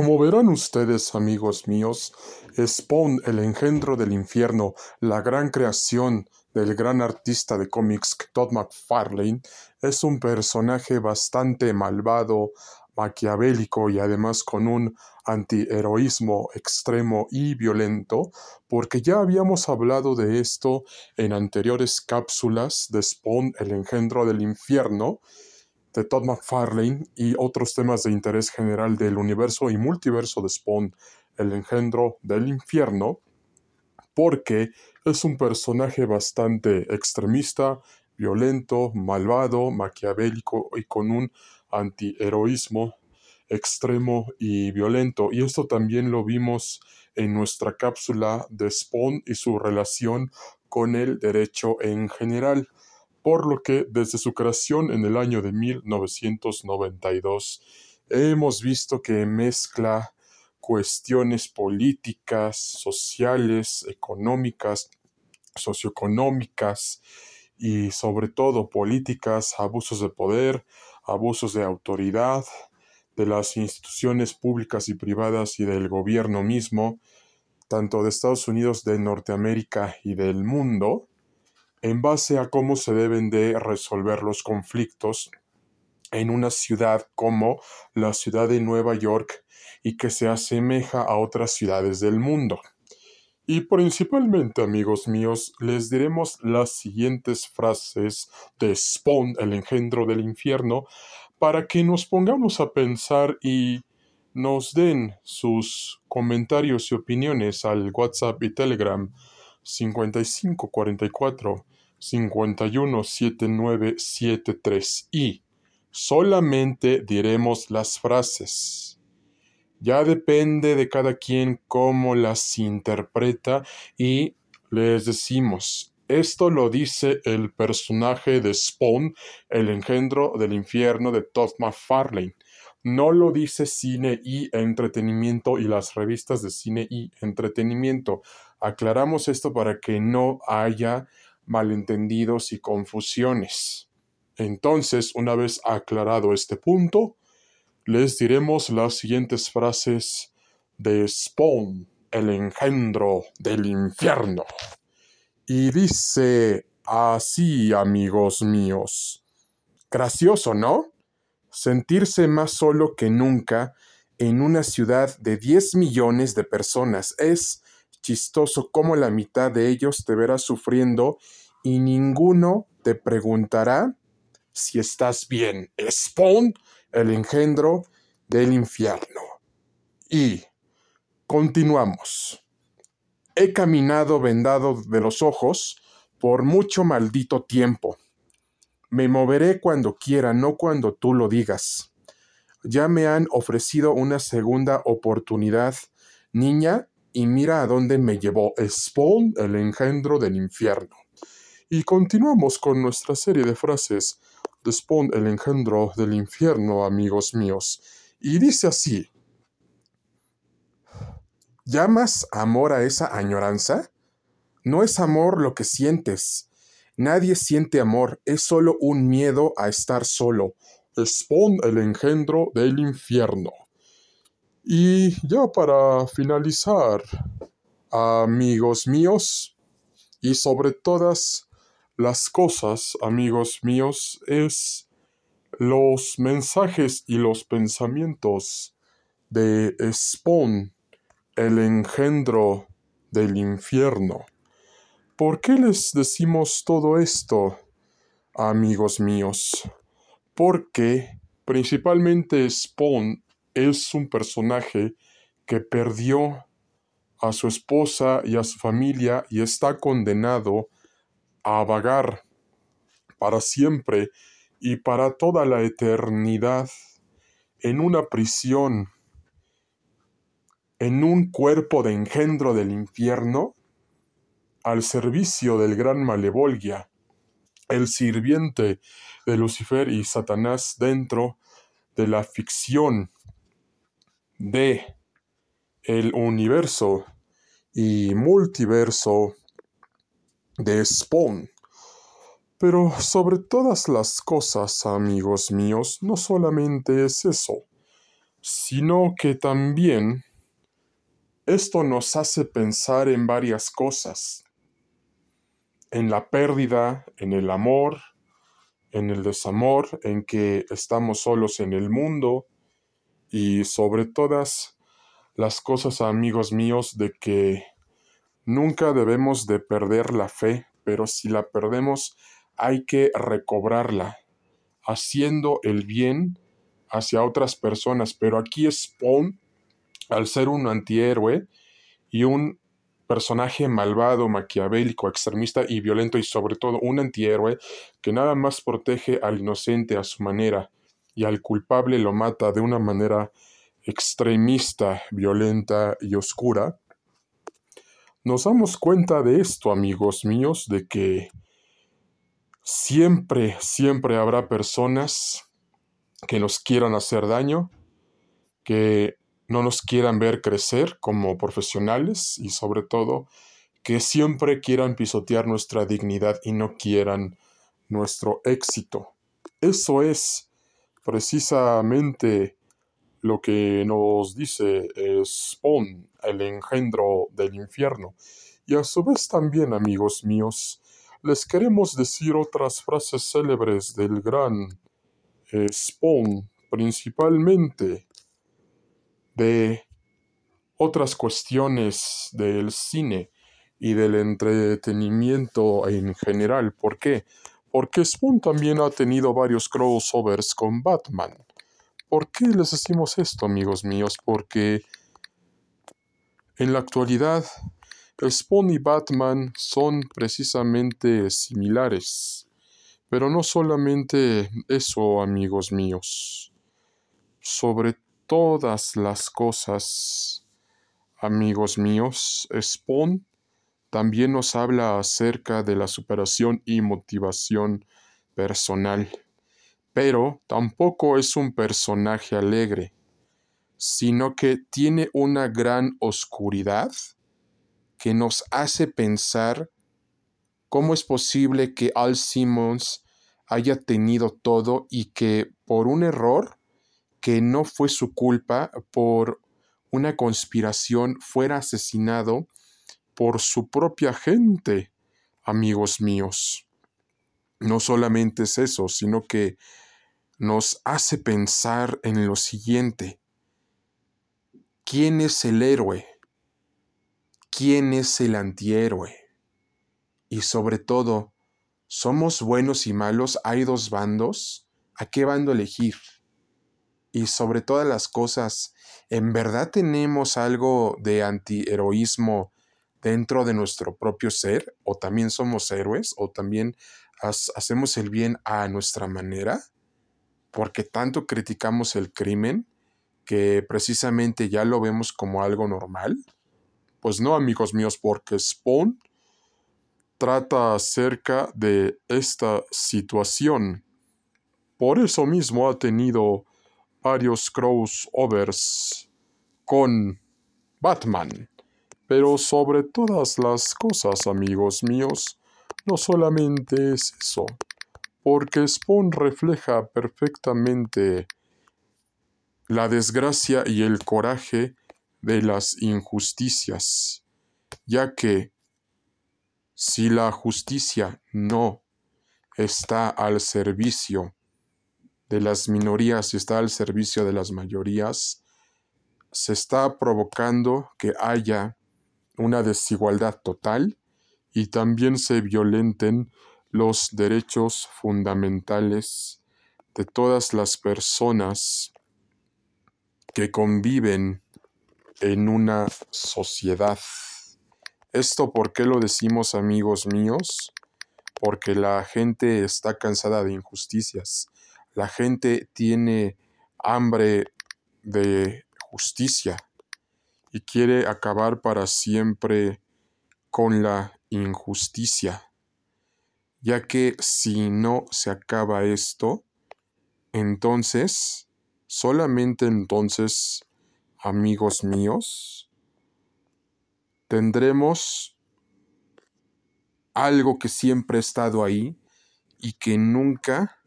Como verán ustedes, amigos míos, Spawn, el engendro del infierno, la gran creación del gran artista de cómics Todd McFarlane, es un personaje bastante malvado, maquiavélico y además con un antiheroísmo extremo y violento, porque ya habíamos hablado de esto en anteriores cápsulas de Spawn, el engendro del infierno, de Todd McFarlane y otros temas de interés general del universo y multiverso de Spawn, el engendro del infierno, porque es un personaje bastante extremista, violento, malvado, maquiavélico y con un antiheroísmo extremo y violento. Y esto también lo vimos en nuestra cápsula de Spawn y su relación con el derecho en general por lo que desde su creación en el año de 1992 hemos visto que mezcla cuestiones políticas, sociales, económicas, socioeconómicas y sobre todo políticas, abusos de poder, abusos de autoridad, de las instituciones públicas y privadas y del gobierno mismo, tanto de Estados Unidos, de Norteamérica y del mundo, en base a cómo se deben de resolver los conflictos en una ciudad como la ciudad de Nueva York y que se asemeja a otras ciudades del mundo. Y principalmente, amigos míos, les diremos las siguientes frases de Spawn, el engendro del infierno, para que nos pongamos a pensar y nos den sus comentarios y opiniones al WhatsApp y Telegram 5544 517973 y solamente diremos las frases. Ya depende de cada quien cómo las interpreta y les decimos, esto lo dice el personaje de Spawn, el engendro del infierno de Todd McFarlane. No lo dice cine y entretenimiento y las revistas de cine y entretenimiento. Aclaramos esto para que no haya malentendidos y confusiones. Entonces, una vez aclarado este punto, les diremos las siguientes frases de Spawn, el engendro del infierno. Y dice así, amigos míos. Gracioso, ¿no? Sentirse más solo que nunca en una ciudad de 10 millones de personas es chistoso cómo la mitad de ellos te verá sufriendo y ninguno te preguntará si estás bien. Spawn, el engendro del infierno. Y continuamos. He caminado vendado de los ojos por mucho maldito tiempo. Me moveré cuando quiera, no cuando tú lo digas. Ya me han ofrecido una segunda oportunidad. Niña, y mira a dónde me llevó Spawn, el engendro del infierno. Y continuamos con nuestra serie de frases de Spawn, el engendro del infierno, amigos míos. Y dice así, ¿llamas amor a esa añoranza? No es amor lo que sientes. Nadie siente amor, es solo un miedo a estar solo. Spawn, el engendro del infierno. Y ya para finalizar, amigos míos, y sobre todas las cosas, amigos míos, es los mensajes y los pensamientos de Spawn, el engendro del infierno. ¿Por qué les decimos todo esto, amigos míos? Porque principalmente Spawn es un personaje que perdió a su esposa y a su familia y está condenado a vagar para siempre y para toda la eternidad en una prisión, en un cuerpo de engendro del infierno, al servicio del gran Malevolgia, el sirviente de Lucifer y Satanás dentro de la ficción de el universo y multiverso de Spawn. Pero sobre todas las cosas, amigos míos, no solamente es eso. sino que también esto nos hace pensar en varias cosas, en la pérdida, en el amor, en el desamor, en que estamos solos en el mundo y sobre todas las cosas, amigos míos, de que nunca debemos de perder la fe, pero si la perdemos hay que recobrarla, haciendo el bien hacia otras personas. Pero aquí Spawn, al ser un antihéroe y un personaje malvado, maquiavélico, extremista y violento y sobre todo un antihéroe que nada más protege al inocente a su manera y al culpable lo mata de una manera extremista, violenta y oscura, nos damos cuenta de esto, amigos míos, de que siempre, siempre habrá personas que nos quieran hacer daño, que no nos quieran ver crecer como profesionales y sobre todo que siempre quieran pisotear nuestra dignidad y no quieran nuestro éxito. Eso es precisamente lo que nos dice Spawn, el engendro del infierno. Y a su vez también, amigos míos, les queremos decir otras frases célebres del gran Spawn, principalmente de otras cuestiones del cine y del entretenimiento en general. ¿Por qué? Porque Spawn también ha tenido varios crossovers con Batman. ¿Por qué les decimos esto, amigos míos? Porque en la actualidad Spawn y Batman son precisamente similares. Pero no solamente eso, amigos míos. Sobre todas las cosas, amigos míos, Spawn también nos habla acerca de la superación y motivación personal. Pero tampoco es un personaje alegre, sino que tiene una gran oscuridad que nos hace pensar cómo es posible que Al Simmons haya tenido todo y que por un error que no fue su culpa por una conspiración fuera asesinado por su propia gente, amigos míos. No solamente es eso, sino que nos hace pensar en lo siguiente. ¿Quién es el héroe? ¿Quién es el antihéroe? Y sobre todo, ¿somos buenos y malos? ¿Hay dos bandos? ¿A qué bando elegir? y sobre todas las cosas, ¿en verdad tenemos algo de antiheroísmo dentro de nuestro propio ser? ¿O también somos héroes? ¿O también hacemos el bien a nuestra manera? Porque tanto criticamos el crimen que precisamente ya lo vemos como algo normal. Pues no, amigos míos, porque Spawn trata acerca de esta situación. Por eso mismo ha tenido varios crossovers con Batman. Pero sobre todas las cosas, amigos míos, no solamente es eso, porque Spawn refleja perfectamente la desgracia y el coraje de las injusticias, ya que si la justicia no está al servicio de las minorías y está al servicio de las mayorías, se está provocando que haya una desigualdad total y también se violenten los derechos fundamentales de todas las personas que conviven en una sociedad. ¿Esto por qué lo decimos amigos míos? Porque la gente está cansada de injusticias, la gente tiene hambre de justicia y quiere acabar para siempre con la injusticia, ya que si no se acaba esto, entonces, solamente entonces, amigos míos, tendremos algo que siempre ha estado ahí y que nunca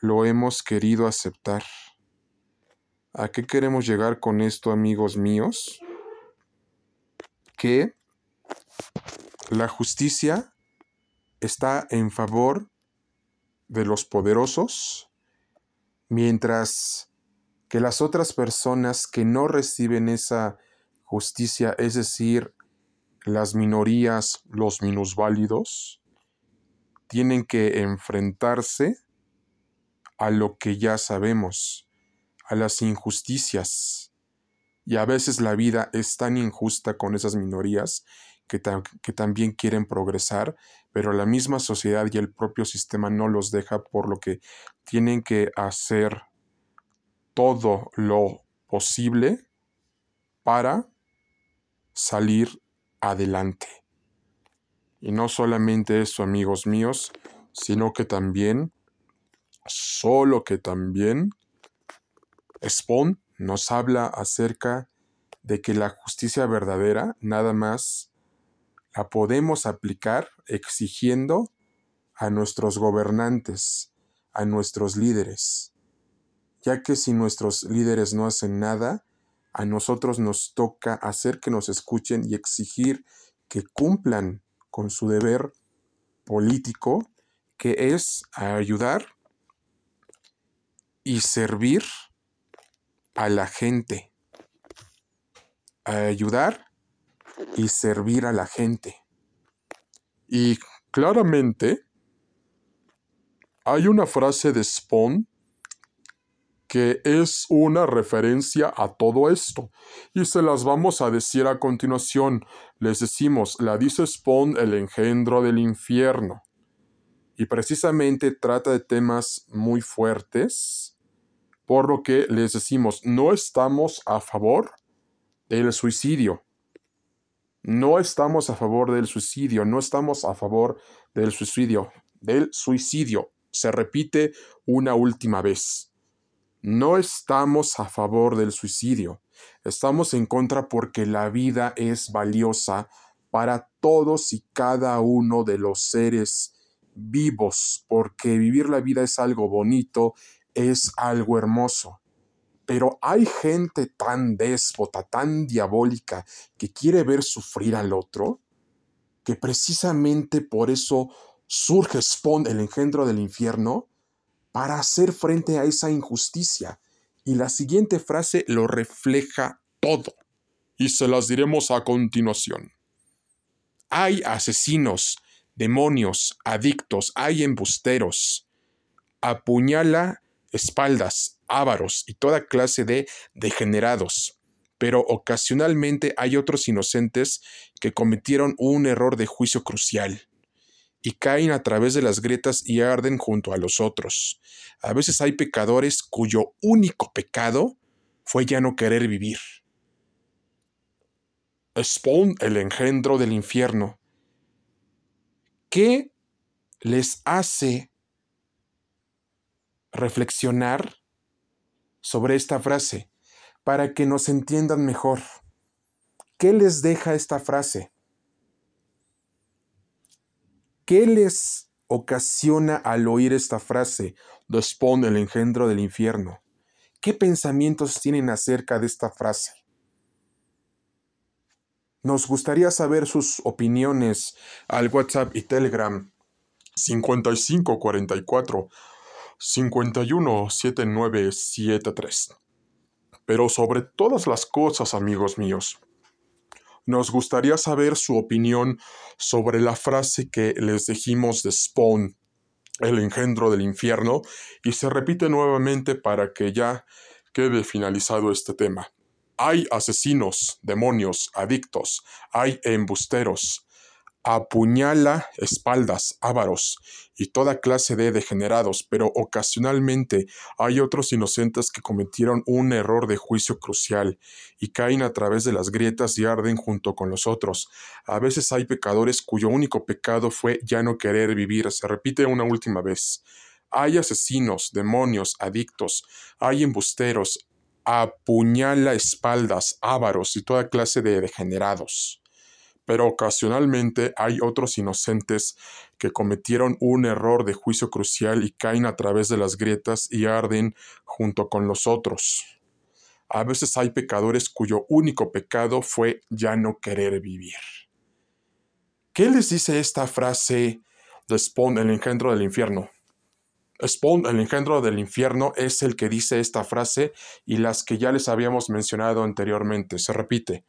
lo hemos querido aceptar. ¿A qué queremos llegar con esto, amigos míos? Que la justicia está en favor de los poderosos, mientras que las otras personas que no reciben esa justicia, es decir, las minorías, los minusválidos, tienen que enfrentarse a lo que ya sabemos, a las injusticias. Y a veces la vida es tan injusta con esas minorías que, que, también quieren progresar, pero la misma sociedad y el propio sistema no los deja, por lo que tienen que hacer todo lo posible para salir adelante. Y no solamente eso, amigos míos, sino que también, solo que también, Spawn nos habla acerca de que la justicia verdadera nada más la podemos aplicar exigiendo a nuestros gobernantes, a nuestros líderes, ya que si nuestros líderes no hacen nada, a nosotros nos toca hacer que nos escuchen y exigir que cumplan con su deber político, que es ayudar y servir a la gente. ayudar y servir a la gente. Y claramente hay una frase de Spawn que es una referencia a todo esto. Y se las vamos a decir a continuación. Les decimos, la dice Spawn el engendro del infierno. Y precisamente trata de temas muy fuertes, por lo que les decimos, no estamos a favor del suicidio. No estamos a favor del suicidio, no estamos a favor del suicidio, del suicidio. Se repite una última vez. No estamos a favor del suicidio. Estamos en contra porque la vida es valiosa para todos y cada uno de los seres vivos, porque vivir la vida es algo bonito, es algo hermoso. Pero hay gente tan déspota, tan diabólica, que quiere ver sufrir al otro, que precisamente por eso surge Spawn, el engendro del infierno, para hacer frente a esa injusticia. Y la siguiente frase lo refleja todo. Y se las diremos a continuación. Hay asesinos, demonios, adictos, hay embusteros. Apuñala espaldas, ávaros y toda clase de degenerados. Pero ocasionalmente hay otros inocentes que cometieron un error de juicio crucial y caen a través de las grietas y arden junto a los otros. A veces hay pecadores cuyo único pecado fue ya no querer vivir. Spawn, el engendro del infierno. ¿Qué les hace reflexionar sobre esta frase para que nos entiendan mejor. ¿Qué les deja esta frase? ¿Qué les ocasiona al oír esta frase, Spawn, el engendro del infierno? ¿Qué pensamientos tienen acerca de esta frase? Nos gustaría saber sus opiniones al WhatsApp y Telegram 5544 517973. Pero sobre todas las cosas, amigos míos, nos gustaría saber su opinión sobre la frase que les dijimos de Spawn, el engendro del infierno, y se repite nuevamente para que ya quede finalizado este tema. Hay asesinos, demonios, adictos, hay embusteros, apuñala espaldas, ávaros y toda clase de degenerados, pero ocasionalmente hay otros inocentes que cometieron un error de juicio crucial y caen a través de las grietas y arden junto con los otros. A veces hay pecadores cuyo único pecado fue ya no querer vivir. Se repite una última vez. Hay asesinos, demonios, adictos, hay embusteros, apuñala espaldas, ávaros y toda clase de degenerados pero ocasionalmente hay otros inocentes que cometieron un error de juicio crucial y caen a través de las grietas y arden junto con los otros. A veces hay pecadores cuyo único pecado fue ya no querer vivir. ¿Qué les dice esta frase de Spawn, el engendro del infierno? Spawn, el engendro del infierno, es el que dice esta frase y las que ya les habíamos mencionado anteriormente. Se repite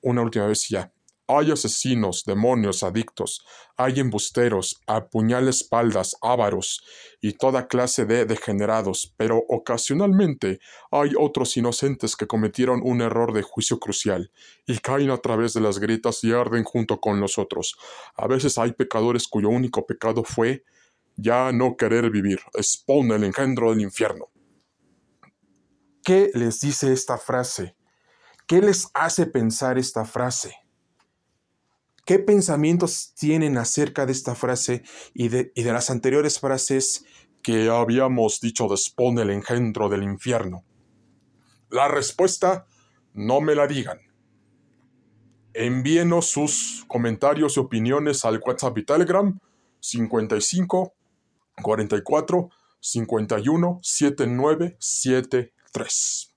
una última vez ya. Hay asesinos, demonios, adictos, hay embusteros, espaldas, ávaros y toda clase de degenerados, pero ocasionalmente hay otros inocentes que cometieron un error de juicio crucial y caen a través de las grietas y arden junto con nosotros. A veces hay pecadores cuyo único pecado fue ya no querer vivir. Expone el engendro del infierno. ¿Qué les dice esta frase? ¿Qué les hace pensar esta frase? ¿Qué pensamientos tienen acerca de esta frase y de, las anteriores frases que habíamos dicho dispone el engendro del infierno? La respuesta, no me la digan. Envíenos sus comentarios y opiniones al WhatsApp y Telegram 55 44 51 79 73.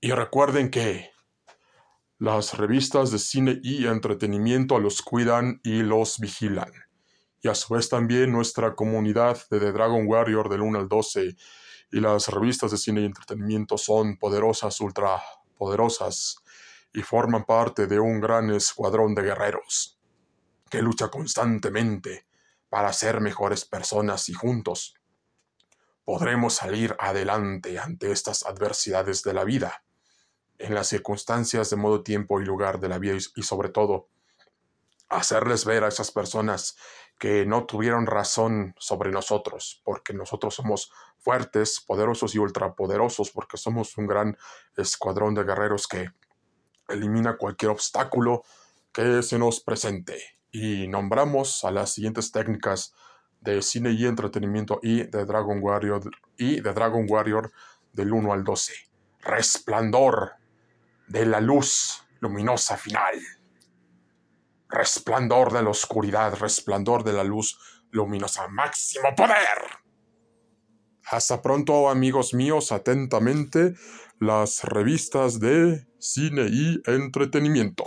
Y recuerden que las revistas de cine y entretenimiento los cuidan y los vigilan. Y a su vez también nuestra comunidad de The Dragon Warrior del 1 al 12 y las revistas de cine y entretenimiento son poderosas, ultra poderosas y forman parte de un gran escuadrón de guerreros que lucha constantemente para ser mejores personas y juntos podremos salir adelante ante estas adversidades de la vida en las circunstancias de modo, tiempo y lugar de la vida y, sobre todo hacerles ver a esas personas que no tuvieron razón sobre nosotros, porque nosotros somos fuertes, poderosos y ultrapoderosos, porque somos un gran escuadrón de guerreros que elimina cualquier obstáculo que se nos presente. Y nombramos a las siguientes técnicas de cine y entretenimiento y de Dragon Warrior y de Dragon Warrior del 1 al 12. Resplandor, de la luz luminosa final. Resplandor de la oscuridad, resplandor de la luz luminosa, máximo poder. Hasta pronto, amigos míos, atentamente, las revistas de cine y entretenimiento.